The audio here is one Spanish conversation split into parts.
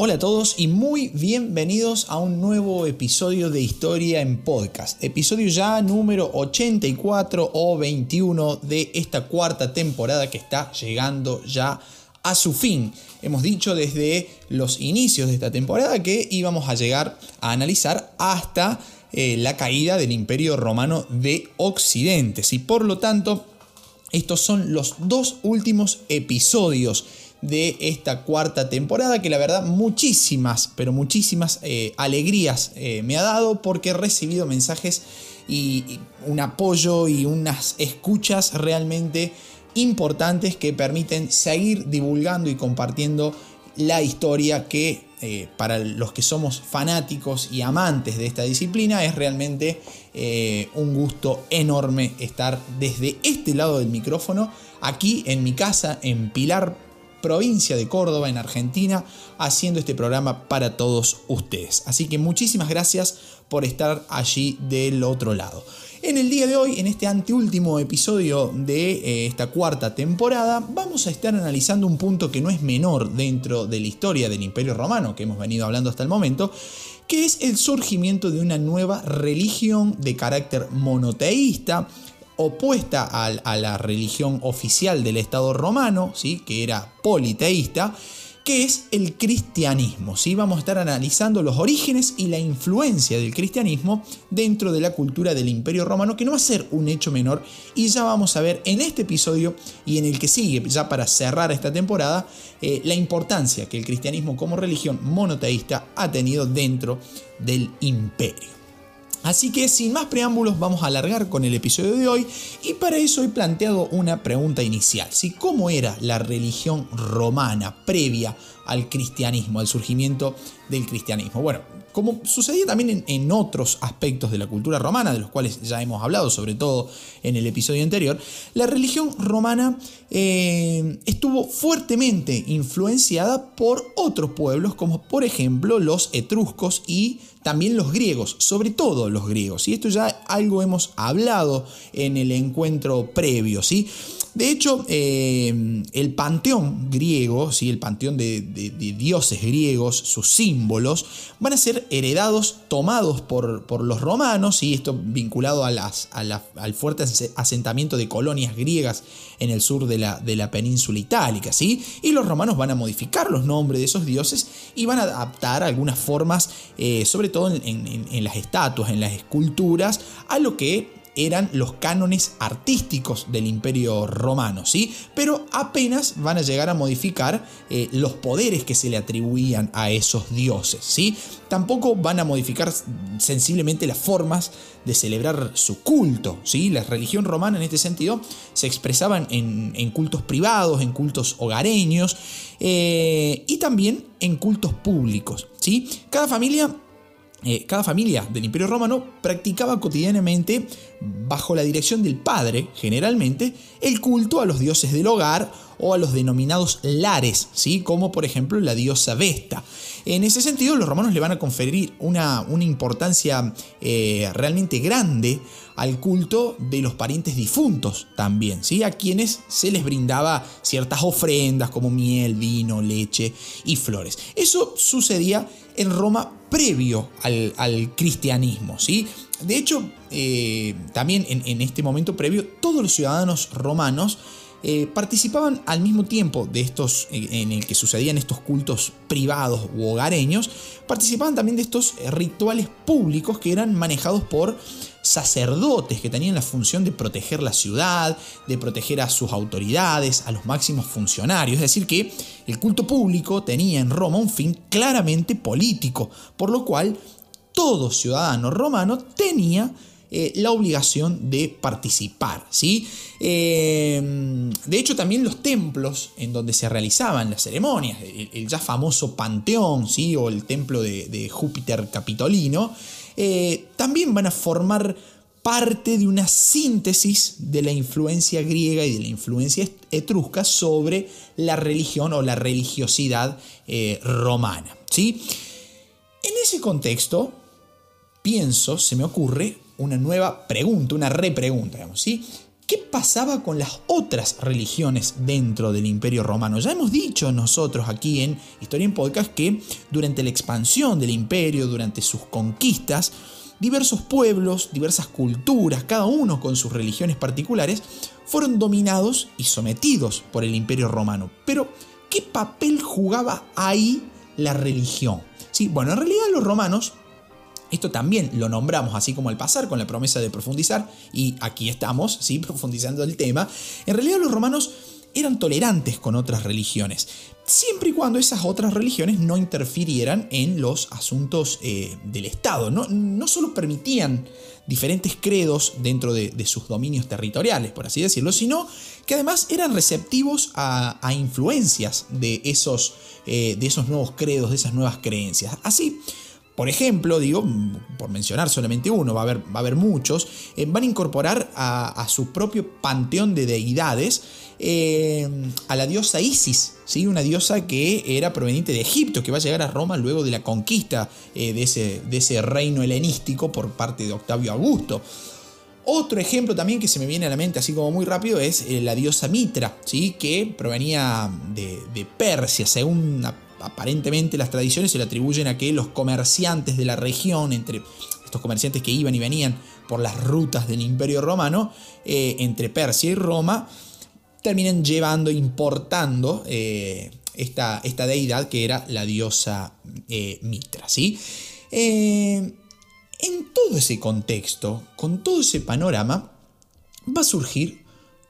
Hola a todos y muy bienvenidos a un nuevo episodio de Historia en Podcast. Episodio ya número 84 o 21 de esta cuarta temporada que está llegando ya a su fin. Hemos dicho desde los inicios de esta temporada que íbamos a llegar a analizar hasta eh, la caída del Imperio Romano de Occidente. Y por lo tanto, estos son los dos últimos episodios de esta cuarta temporada que la verdad muchísimas, pero muchísimas eh, alegrías eh, me ha dado porque he recibido mensajes y, un apoyo y unas escuchas realmente importantes que permiten seguir divulgando y compartiendo la historia que eh, para los que somos fanáticos y amantes de esta disciplina es realmente un gusto enorme estar desde este lado del micrófono aquí en mi casa en Pilar provincia de Córdoba, en Argentina, haciendo este programa para todos ustedes. Así que muchísimas gracias por estar allí del otro lado. En el día de hoy, en este anteúltimo episodio de eh, esta cuarta temporada, vamos a estar analizando un punto que no es menor dentro de la historia del Imperio Romano, que hemos venido hablando hasta el momento, que es el surgimiento de una nueva religión de carácter monoteísta, opuesta a, la religión oficial del Estado romano, ¿sí? que era politeísta, que es el cristianismo. ¿sí? Vamos a estar analizando los orígenes y la influencia del cristianismo dentro de la cultura del Imperio Romano, que no va a ser un hecho menor, y ya vamos a ver en este episodio y en el que sigue, ya para cerrar esta temporada, eh, la importancia que el cristianismo como religión monoteísta ha tenido dentro del imperio. Así que sin más preámbulos vamos a alargar con el episodio de hoy y para eso he planteado una pregunta inicial. Si ¿Cómo era la religión romana previa al cristianismo, al surgimiento del cristianismo? Bueno, como sucedía también en, otros aspectos de la cultura romana, de los cuales ya hemos hablado, sobre todo en el episodio anterior, la religión romana eh, estuvo fuertemente influenciada por otros pueblos, como por ejemplo los etruscos y también los griegos, sobre todo los griegos. Y esto ya algo hemos hablado en el encuentro previo, ¿sí? De hecho, eh, el panteón griego, ¿sí? el panteón de, dioses griegos, sus símbolos, van a ser heredados, tomados por, por los romanos, y esto vinculado a las, al fuerte asentamiento de colonias griegas en el sur de la, de la península itálica. ¿sí? Y los romanos van a modificar los nombres de esos dioses y van a adaptar algunas formas, eh, sobre todo en, las estatuas, en las esculturas, a lo que eran los cánones artísticos del imperio romano, ¿sí? Pero apenas van a llegar a modificar eh, los poderes que se le atribuían a esos dioses, ¿sí? Tampoco van a modificar sensiblemente las formas de celebrar su culto, ¿sí? La religión romana en este sentido se expresaban en, cultos privados, en cultos hogareños eh, y también en cultos públicos, ¿sí? Cada familia eh, cada familia del Imperio Romano practicaba cotidianamente, bajo la dirección del padre, generalmente, el culto a los dioses del hogar o a los denominados lares, ¿sí? como por ejemplo la diosa Vesta. En ese sentido, los romanos le van a conferir una, una importancia eh, realmente grande al culto de los parientes difuntos también, ¿sí? a quienes se les brindaba ciertas ofrendas como miel, vino, leche y flores. Eso sucedía en Roma previo al, cristianismo. ¿sí? De hecho, eh, también en, este momento previo, todos los ciudadanos romanos eh, participaban al mismo tiempo de estos, en el que sucedían estos cultos privados u hogareños, participaban también de estos rituales públicos que eran manejados por sacerdotes que tenían la función de proteger la ciudad, de proteger a sus autoridades, a los máximos funcionarios. Es decir, que el culto público tenía en Roma un fin claramente político, por lo cual todo ciudadano romano tenía eh, la obligación de participar. ¿sí? Eh, de hecho, también los templos en donde se realizaban las ceremonias, el, ya famoso Panteón ¿sí? o el templo de, Júpiter Capitolino, eh, también van a formar parte de una síntesis de la influencia griega y de la influencia etrusca sobre la religión o la religiosidad romana. ¿sí? En ese contexto, pienso, se me ocurre una nueva pregunta, una repregunta, digamos, ¿sí? ¿Qué pasaba con las otras religiones dentro del Imperio Romano? Ya hemos dicho nosotros aquí en Historia en Podcast que durante la expansión del imperio, durante sus conquistas, diversos pueblos, diversas culturas, cada uno con sus religiones particulares, fueron dominados y sometidos por el Imperio Romano. Pero, ¿qué papel jugaba ahí la religión? Sí, bueno, en realidad los romanos esto también lo nombramos así como al pasar con la promesa de profundizar y aquí estamos, ¿sí? profundizando el tema. En realidad los romanos eran tolerantes con otras religiones, siempre y cuando esas otras religiones no interfirieran en los asuntos eh, del Estado. No, no, solo permitían diferentes credos dentro de, sus dominios territoriales, por así decirlo, sino que además eran receptivos a, influencias de esos, eh, de esos nuevos credos, de esas nuevas creencias. Así, por ejemplo, digo, por mencionar solamente uno, va a haber, va a haber muchos, eh, van a incorporar a, su propio panteón de deidades eh, a la diosa Isis, ¿sí? una diosa que era proveniente de Egipto, que va a llegar a Roma luego de la conquista eh, de, ese, de, ese, reino helenístico por parte de Octavio Augusto. Otro ejemplo también que se me viene a la mente así como muy rápido es la diosa Mitra, ¿sí? que provenía de, de Persia, según aparentemente las tradiciones se le atribuyen a que los comerciantes de la región, entre estos comerciantes que iban y venían por las rutas del Imperio Romano, eh, entre Persia y Roma, terminan llevando, importando eh, esta, esta, deidad que era la diosa eh, Mitra. ¿sí? en todo ese contexto, con todo ese panorama, va a surgir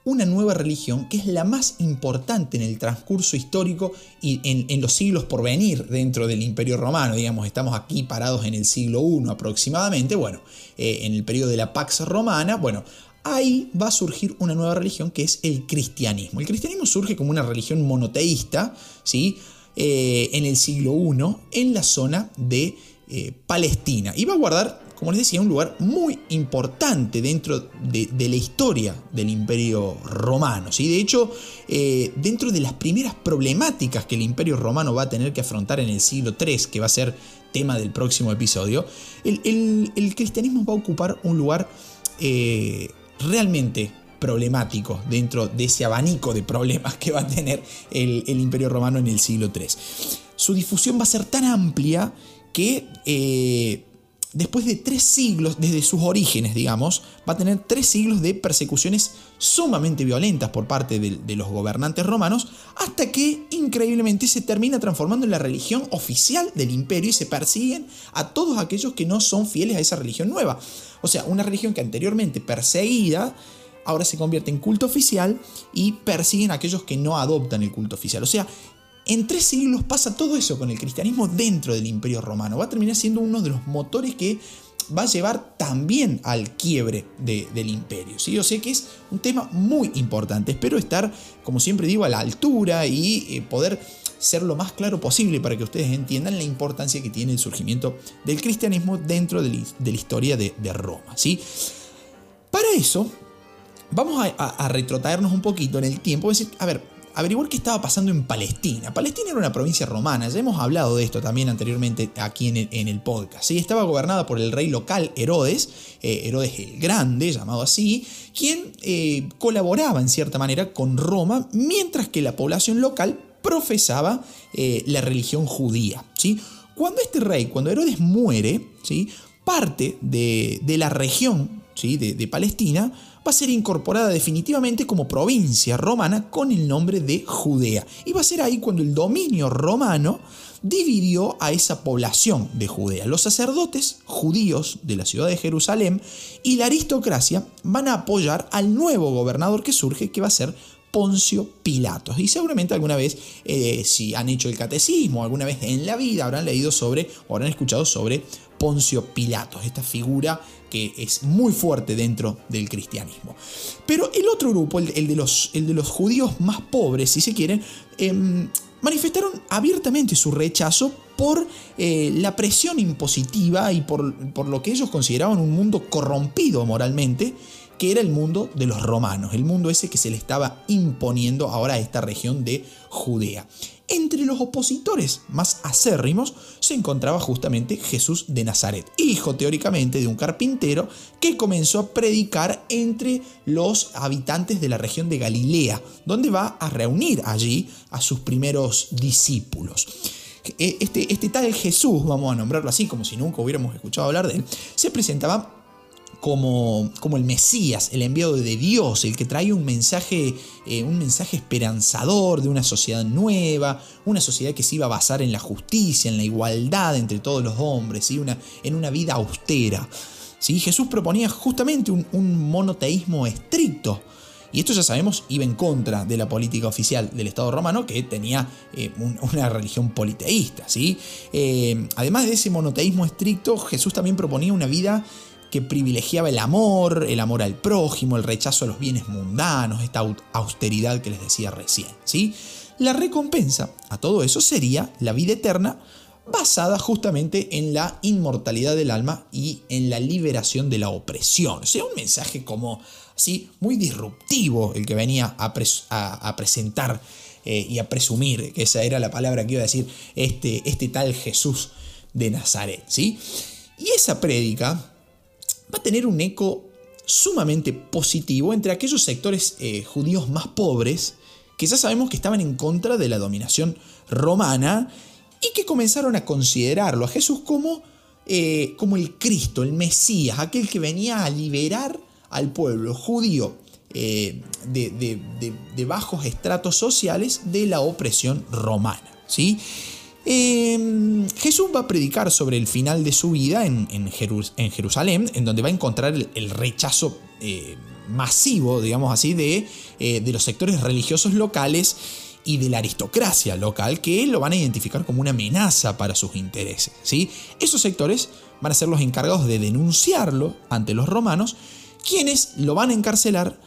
una nueva religión que es la más importante en el transcurso histórico y en, los siglos por venir dentro del Imperio Romano. Digamos, estamos aquí parados en el siglo I aproximadamente, bueno, eh, en el periodo de la Pax Romana, bueno, ahí va a surgir una nueva religión que es el cristianismo. El cristianismo surge como una religión monoteísta, ¿sí? Eh, en el siglo I, en la zona de eh, Palestina. Y va a guardar como les decía, un lugar muy importante dentro de, la historia del imperio romano. ¿sí? De hecho, eh, dentro de las primeras problemáticas que el imperio romano va a tener que afrontar en el siglo III, que va a ser tema del próximo episodio, el, cristianismo va a ocupar un lugar eh, realmente problemático dentro de ese abanico de problemas que va a tener el, imperio romano en el siglo III. Su difusión va a ser tan amplia que eh, después de tres siglos, desde sus orígenes, digamos, va a tener tres siglos de persecuciones sumamente violentas por parte de, los gobernantes romanos, hasta que increíblemente se termina transformando en la religión oficial del imperio y se persiguen a todos aquellos que no son fieles a esa religión nueva. O sea, una religión que anteriormente perseguida, ahora se convierte en culto oficial y persiguen a aquellos que no adoptan el culto oficial. O sea, en tres siglos pasa todo eso con el cristianismo dentro del imperio romano. Va a terminar siendo uno de los motores que va a llevar también al quiebre del imperio. ¿sí? O sea que es un tema muy importante. Espero estar, como siempre digo, a la altura y eh, poder ser lo más claro posible para que ustedes entiendan la importancia que tiene el surgimiento del cristianismo dentro de, la historia de, Roma. ¿sí? Para eso, vamos a, a, retrotraernos un poquito en el tiempo. Es decir, a ver, averiguar qué estaba pasando en Palestina. Palestina era una provincia romana, ya hemos hablado de esto también anteriormente aquí en el, podcast. ¿sí? Estaba gobernada por el rey local Herodes, eh, Herodes el Grande, llamado así, quien eh, colaboraba en cierta manera con Roma, mientras que la población local profesaba eh, la religión judía. ¿sí? Cuando este rey, cuando Herodes muere, ¿sí? parte de, la región ¿sí? de Palestina, va a ser incorporada definitivamente como provincia romana con el nombre de Judea. Y va a ser ahí cuando el dominio romano dividió a esa población de Judea. Los sacerdotes judíos de la ciudad de Jerusalén y la aristocracia van a apoyar al nuevo gobernador que surge, que va a ser Poncio Pilatos. Y seguramente alguna vez, eh, si han hecho el catecismo, alguna vez en la vida habrán leído sobre o habrán escuchado sobre Poncio Pilatos, esta figura que es muy fuerte dentro del cristianismo. Pero el otro grupo, el, de, los, judíos más pobres, si se quieren, em, manifestaron abiertamente su rechazo por eh, la presión impositiva y por lo que ellos consideraban un mundo corrompido moralmente que era el mundo de los romanos, el mundo ese que se le estaba imponiendo ahora a esta región de Judea. Entre los opositores más acérrimos se encontraba justamente Jesús de Nazaret, hijo teóricamente de un carpintero que comenzó a predicar entre los habitantes de la región de Galilea, donde va a reunir allí a sus primeros discípulos. E, este, este tal Jesús, vamos a nombrarlo así, como si nunca hubiéramos escuchado hablar de él, se presentaba como, como, el Mesías, el enviado de Dios, el que trae un mensaje, eh, un mensaje esperanzador de una sociedad nueva, una sociedad que se iba a basar en la justicia, en la igualdad entre todos los hombres, una, en una vida austera. ¿sí? Jesús proponía justamente un, monoteísmo estricto. Y esto ya sabemos iba en contra de la política oficial del Estado romano que tenía eh, una religión politeísta. ¿sí? Eh, además de ese monoteísmo estricto, Jesús también proponía una vida que privilegiaba el amor, el amor al prójimo, el rechazo a los bienes mundanos, esta austeridad que les decía recién. ¿sí? La recompensa a todo eso sería la vida eterna basada justamente en la inmortalidad del alma y en la liberación de la opresión. O sea, un mensaje como así muy disruptivo el que venía a, presentar eh, y a presumir, que esa era la palabra que iba a decir este, este tal Jesús de Nazaret. ¿sí? Y esa prédica va a tener un eco sumamente positivo entre aquellos sectores eh, judíos más pobres, que ya sabemos que estaban en contra de la dominación romana y que comenzaron a considerarlo a Jesús como, eh, como el Cristo, el Mesías, aquel que venía a liberar al pueblo judío eh, de, bajos estratos sociales de la opresión romana. ¿sí? Em, Jesús va a predicar sobre el final de su vida en, Jerusalén, en donde va a encontrar el, rechazo eh, masivo, digamos así, de, eh, de los sectores religiosos locales y de la aristocracia local que lo van a identificar como una amenaza para sus intereses. ¿sí? Esos sectores van a ser los encargados de denunciarlo ante los romanos, quienes lo van a encarcelar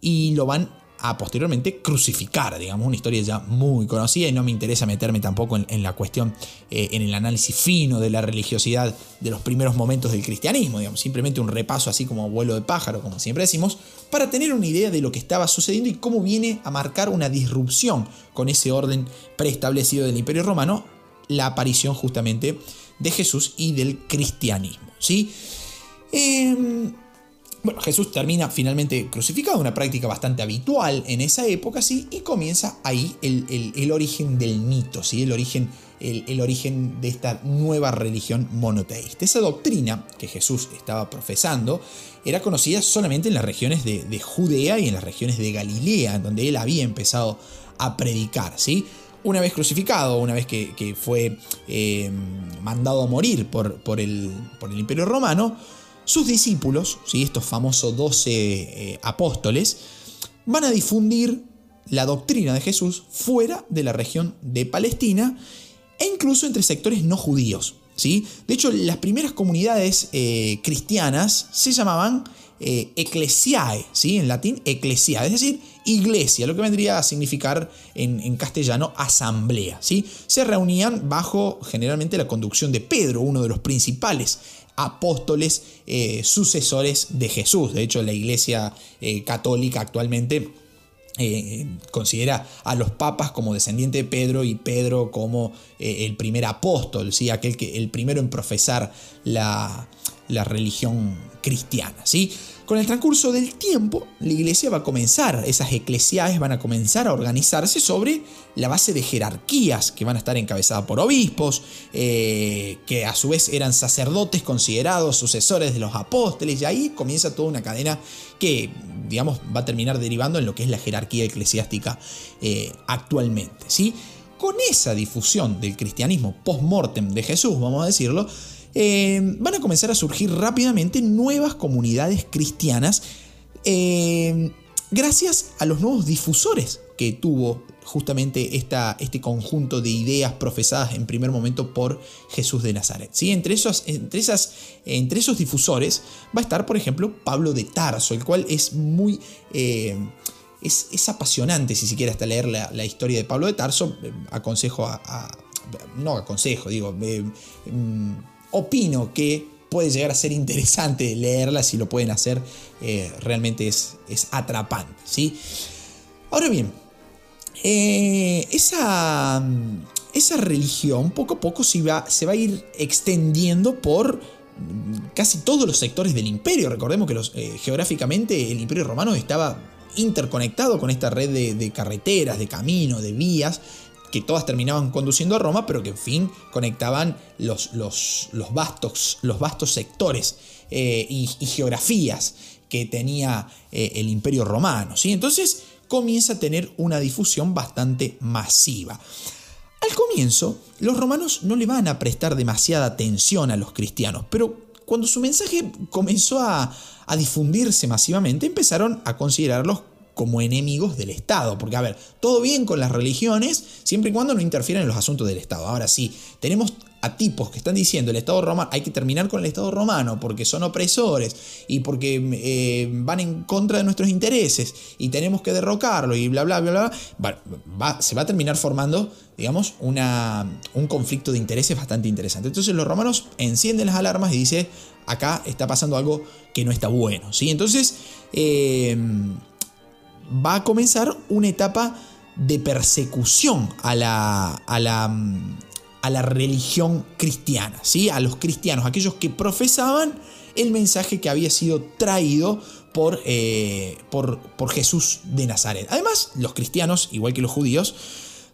y lo van a posteriormente crucificar, digamos, una historia ya muy conocida y no me interesa meterme tampoco en, la cuestión, eh, en el análisis fino de la religiosidad de los primeros momentos del cristianismo, digamos, simplemente un repaso así como vuelo de pájaro, como siempre decimos, para tener una idea de lo que estaba sucediendo y cómo viene a marcar una disrupción con ese orden preestablecido del Imperio Romano, la aparición justamente de Jesús y del cristianismo, ¿sí? Eh, bueno, Jesús termina finalmente crucificado, una práctica bastante habitual en esa época, ¿sí? Y comienza ahí el, origen del mito, ¿sí? El origen, el, origen de esta nueva religión monoteísta. Esa doctrina que Jesús estaba profesando era conocida solamente en las regiones de, Judea y en las regiones de Galilea, donde él había empezado a predicar, ¿sí? Una vez crucificado, una vez que, fue eh, mandado a morir por, por, el, por el Imperio Romano, sus discípulos, ¿sí? estos famosos 12 eh, apóstoles, van a difundir la doctrina de Jesús fuera de la región de Palestina e incluso entre sectores no judíos. ¿sí? De hecho, las primeras comunidades eh, cristianas se llamaban eh, ecclesiae, ¿sí? en latín ecclesia, es decir, iglesia, lo que vendría a significar en, en, castellano asamblea. ¿sí? Se reunían bajo generalmente la conducción de Pedro, uno de los principales apóstoles eh, sucesores de Jesús. De hecho, la Iglesia eh, Católica actualmente eh, considera a los papas como descendiente de Pedro y Pedro como el primer apóstol, ¿sí? aquel que el primero en profesar la, la religión cristiana. ¿sí? Con el transcurso del tiempo, la iglesia va a comenzar, esas eclesiades van a comenzar a organizarse sobre la base de jerarquías que van a estar encabezadas por obispos, eh, que a su vez eran sacerdotes considerados sucesores de los apóstoles, y ahí comienza toda una cadena que, digamos, va a terminar derivando en lo que es la jerarquía eclesiástica eh, actualmente. ¿sí? Con esa difusión del cristianismo post-mortem de Jesús, vamos a decirlo, eh, van a comenzar a surgir rápidamente nuevas comunidades cristianas eh, gracias a los nuevos difusores que tuvo justamente esta, este conjunto de ideas profesadas en primer momento por Jesús de Nazaret. ¿sí? Entre, esos, entre, esas, entre esos difusores va a estar, por ejemplo, Pablo de Tarso, el cual es muy... Eh, es, apasionante, si siquiera hasta leer la, historia de Pablo de Tarso. aconsejo a, No aconsejo, digo... Mm, opino que puede llegar a ser interesante leerla si lo pueden hacer, eh, realmente es, es atrapante. ¿sí? Ahora bien, eh, esa, esa religión poco a poco se va, se va a ir extendiendo por casi todos los sectores del imperio. Recordemos que eh, geográficamente el imperio romano estaba interconectado con esta red de, carreteras, de caminos, de vías, que todas terminaban conduciendo a Roma, pero que en fin conectaban los, los, los vastos, los vastos sectores eh, y, geografías que tenía eh, el imperio romano. ¿sí? Entonces comienza a tener una difusión bastante masiva. Al comienzo, los romanos no le van a prestar demasiada atención a los cristianos, pero cuando su mensaje comenzó a, difundirse masivamente, empezaron a considerarlos como enemigos del Estado. Porque, a ver, todo bien con las religiones, siempre y cuando no interfieran en los asuntos del Estado. Ahora sí, tenemos a tipos que están diciendo el Estado romano, hay que terminar con el Estado romano porque son opresores y porque eh, van en contra de nuestros intereses y tenemos que derrocarlo y bla, bla, bla, bla, se va a terminar formando, digamos, un conflicto de intereses bastante interesante. Entonces los romanos encienden las alarmas y dicen, acá está pasando algo que no está bueno. ¿sí? Entonces eh, va a comenzar una etapa de persecución a la, a la, a la religión cristiana, ¿sí? a los cristianos, aquellos que profesaban el mensaje que había sido traído por, eh, por, por Jesús de Nazaret. Además, los cristianos, igual que los judíos,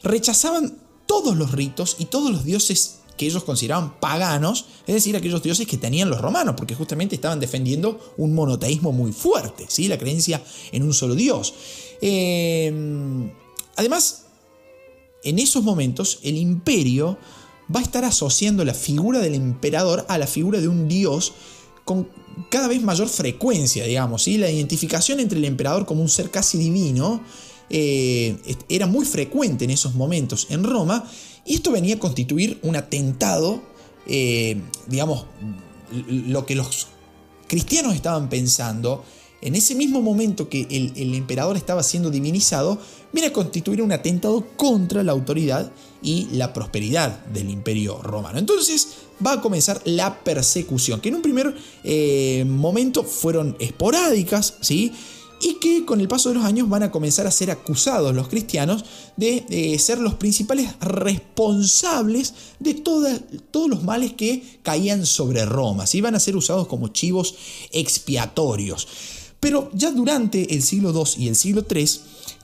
rechazaban todos los ritos y todos los dioses que ellos consideraban paganos, es decir, aquellos dioses que tenían los romanos, porque justamente estaban defendiendo un monoteísmo muy fuerte, ¿sí? la creencia en un solo dios. Eh, además, en esos momentos el imperio va a estar asociando la figura del emperador a la figura de un dios con cada vez mayor frecuencia, digamos. ¿sí? La identificación entre el emperador como un ser casi divino eh, era muy frecuente en esos momentos en Roma y esto venía a constituir un atentado, eh, digamos, lo que los cristianos estaban pensando en ese mismo momento que el, emperador estaba siendo divinizado, viene a constituir un atentado contra la autoridad y la prosperidad del imperio romano. Entonces va a comenzar la persecución, que en un primer eh, momento fueron esporádicas, ¿sí? Y que con el paso de los años van a comenzar a ser acusados los cristianos de, ser los principales responsables de todos los males que caían sobre Roma, ¿sí? van a ser usados como chivos expiatorios. Pero ya durante el siglo II y el siglo III,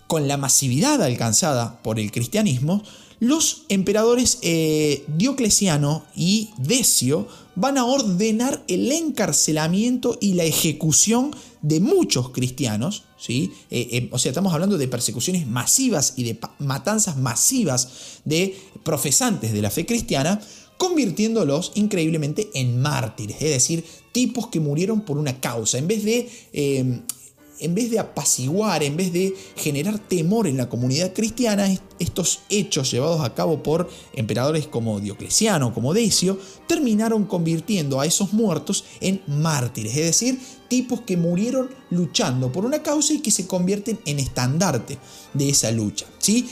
con la masividad alcanzada por el cristianismo, los emperadores eh, Diocleciano y Decio van a ordenar el encarcelamiento y la ejecución de muchos cristianos, ¿sí? Eh, eh, o sea, estamos hablando de persecuciones masivas y de matanzas masivas de profesantes de la fe cristiana, convirtiéndolos increíblemente en mártires, es decir, tipos que murieron por una causa, en vez de... Eh, en vez de apaciguar, en vez de generar temor en la comunidad cristiana, estos hechos llevados a cabo por emperadores como Diocleciano, como Decio, terminaron convirtiendo a esos muertos en mártires, es decir, tipos que murieron luchando por una causa y que se convierten en estandarte de esa lucha. ¿sí?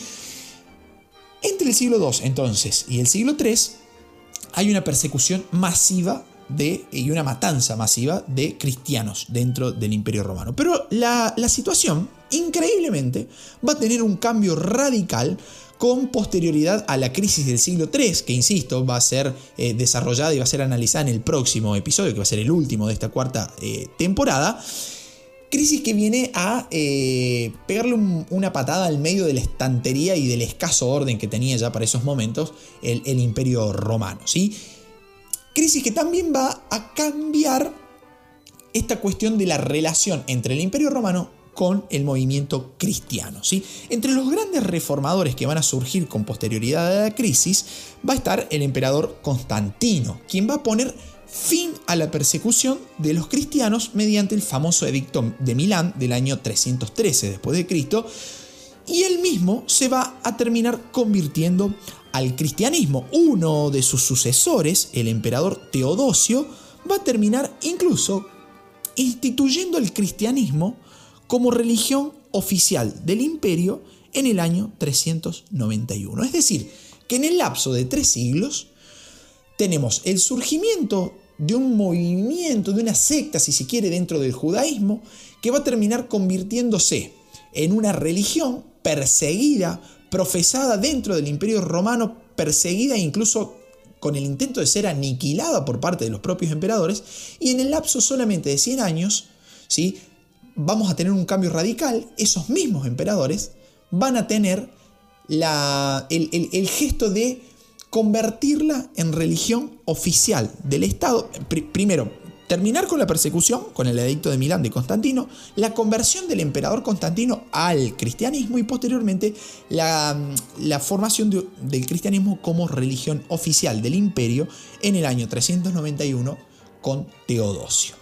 Entre el siglo II entonces y el siglo III hay una persecución masiva de, y una matanza masiva de cristianos dentro del Imperio Romano. Pero la, situación, increíblemente, va a tener un cambio radical con posterioridad a la crisis del siglo III, que insisto, va a ser eh, desarrollada y va a ser analizada en el próximo episodio, que va a ser el último de esta cuarta eh, temporada. Crisis que viene a eh, pegarle una patada al medio de la estantería y del escaso orden que tenía ya para esos momentos el, el imperio romano. ¿sí? Crisis que también va a cambiar esta cuestión de la relación entre el imperio romano con el movimiento cristiano. ¿sí? Entre los grandes reformadores que van a surgir con posterioridad a la crisis va a estar el emperador Constantino, quien va a poner fin a la persecución de los cristianos mediante el famoso edicto de Milán del año 313 después de Cristo, y él mismo se va a terminar convirtiendo al cristianismo. Uno de sus sucesores, el emperador Teodosio, va a terminar incluso instituyendo el cristianismo como religión oficial del imperio en el año 391. Es decir, que en el lapso de tres siglos, tenemos el surgimiento de un movimiento, de una secta, si se quiere, dentro del judaísmo, que va a terminar convirtiéndose en una religión perseguida profesada dentro del imperio romano, perseguida incluso con el intento de ser aniquilada por parte de los propios emperadores, y en el lapso solamente de 100 años, ¿sí? vamos a tener un cambio radical, esos mismos emperadores van a tener la, el, el, gesto de convertirla en religión oficial del Estado. primero, terminar con la persecución, con el edicto de Milán de Constantino, la conversión del emperador Constantino al cristianismo y posteriormente la, la formación del cristianismo como religión oficial del imperio en el año 391 con Teodosio.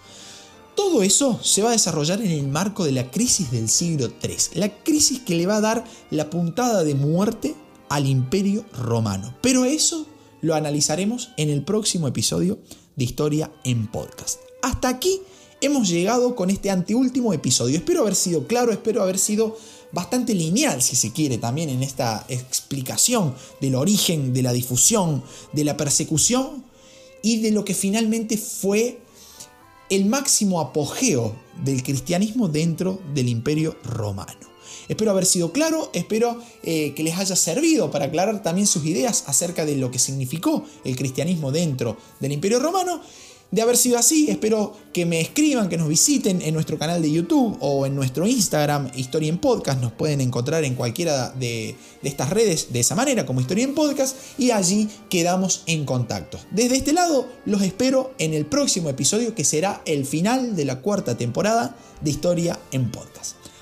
Todo eso se va a desarrollar en el marco de la crisis del siglo III, la crisis que le va a dar la puntada de muerte al imperio romano. Pero eso lo analizaremos en el próximo episodio de Historia en Podcast. Hasta aquí hemos llegado con este anteúltimo episodio. Espero haber sido claro, espero haber sido bastante lineal, si se quiere, también en esta explicación del origen, de la difusión, de la persecución y de lo que finalmente fue el máximo apogeo del cristianismo dentro del imperio romano. Espero haber sido claro, espero eh, que les haya servido para aclarar también sus ideas acerca de lo que significó el cristianismo dentro del imperio romano de haber sido así, espero que me escriban, que nos visiten en nuestro canal de YouTube o en nuestro Instagram, Historia en Podcast. Nos pueden encontrar en cualquiera de, de, estas redes de esa manera, como Historia en Podcast, y allí quedamos en contacto. Desde este lado, los espero en el próximo episodio, que será el final de la cuarta temporada de Historia en Podcast.